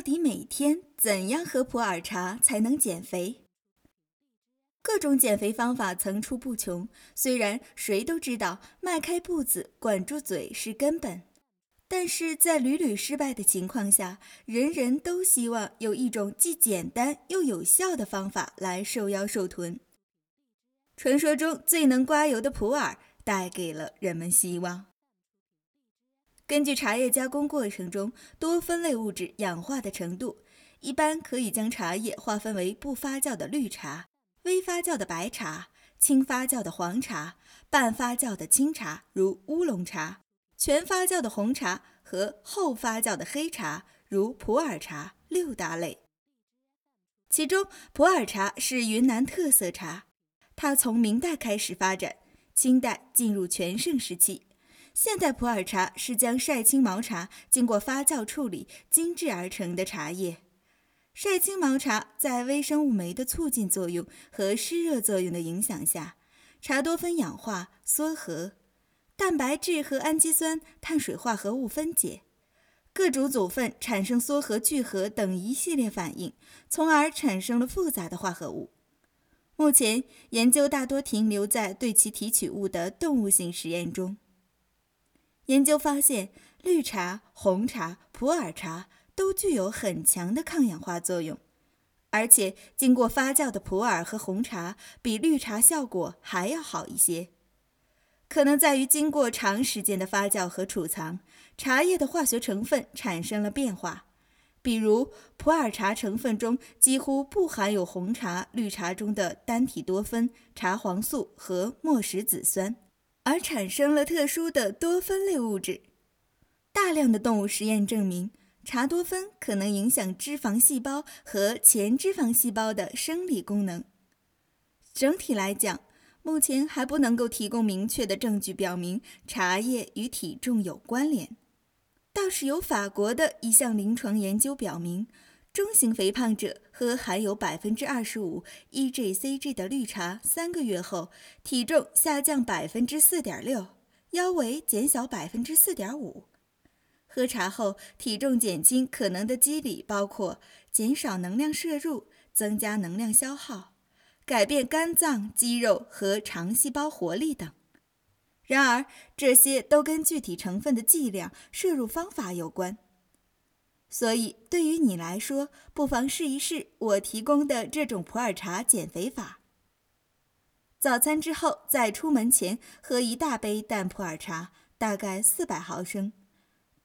到底每天怎样喝普洱茶才能减肥？各种减肥方法层出不穷。虽然谁都知道迈开步子、管住嘴是根本，但是在屡屡失败的情况下，人人都希望有一种既简单又有效的方法来瘦腰瘦臀。传说中最能刮油的普洱带给了人们希望。根据茶叶加工过程中多酚类物质氧化的程度，一般可以将茶叶划分为不发酵的绿茶、微发酵的白茶、轻发酵的黄茶、半发酵的清茶（如乌龙茶）、全发酵的红茶和后发酵的黑茶（如普洱茶）六大类。其中，普洱茶是云南特色茶，它从明代开始发展，清代进入全盛时期。现代普洱茶是将晒青毛茶经过发酵处理精制而成的茶叶。晒青毛茶在微生物酶的促进作用和湿热作用的影响下，茶多酚氧化缩合，蛋白质和氨基酸碳水化合物分解，各种组分产生缩合聚合等一系列反应，从而产生了复杂的化合物。目前研究大多停留在对其提取物的动物性实验中。研究发现，绿茶、红茶、普洱茶都具有很强的抗氧化作用，而且经过发酵的普洱和红茶比绿茶效果还要好一些。可能在于经过长时间的发酵和储藏，茶叶的化学成分产生了变化，比如普洱茶成分中几乎不含有红茶、绿茶中的单体多酚、茶黄素和墨石子酸。而产生了特殊的多酚类物质。大量的动物实验证明，茶多酚可能影响脂肪细胞和前脂肪细胞的生理功能。整体来讲，目前还不能够提供明确的证据表明茶叶与体重有关联。倒是有法国的一项临床研究表明。中型肥胖者喝含有百分之二十五 EGCG 的绿茶，三个月后体重下降百分之四点六，腰围减小百分之四点五。喝茶后体重减轻可能的机理包括减少能量摄入、增加能量消耗、改变肝脏、肌肉和肠细胞活力等。然而，这些都跟具体成分的剂量、摄入方法有关。所以，对于你来说，不妨试一试我提供的这种普洱茶减肥法。早餐之后，在出门前喝一大杯淡普洱茶，大概四百毫升；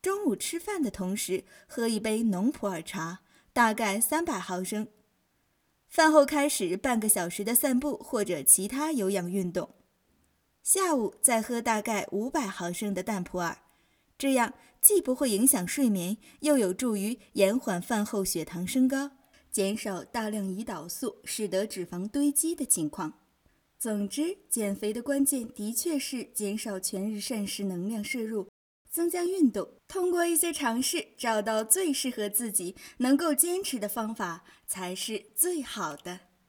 中午吃饭的同时喝一杯浓普洱茶，大概三百毫升；饭后开始半个小时的散步或者其他有氧运动；下午再喝大概五百毫升的淡普洱。这样既不会影响睡眠，又有助于延缓饭后血糖升高，减少大量胰岛素使得脂肪堆积的情况。总之，减肥的关键的确是减少全日膳食能量摄入，增加运动，通过一些尝试找到最适合自己、能够坚持的方法，才是最好的。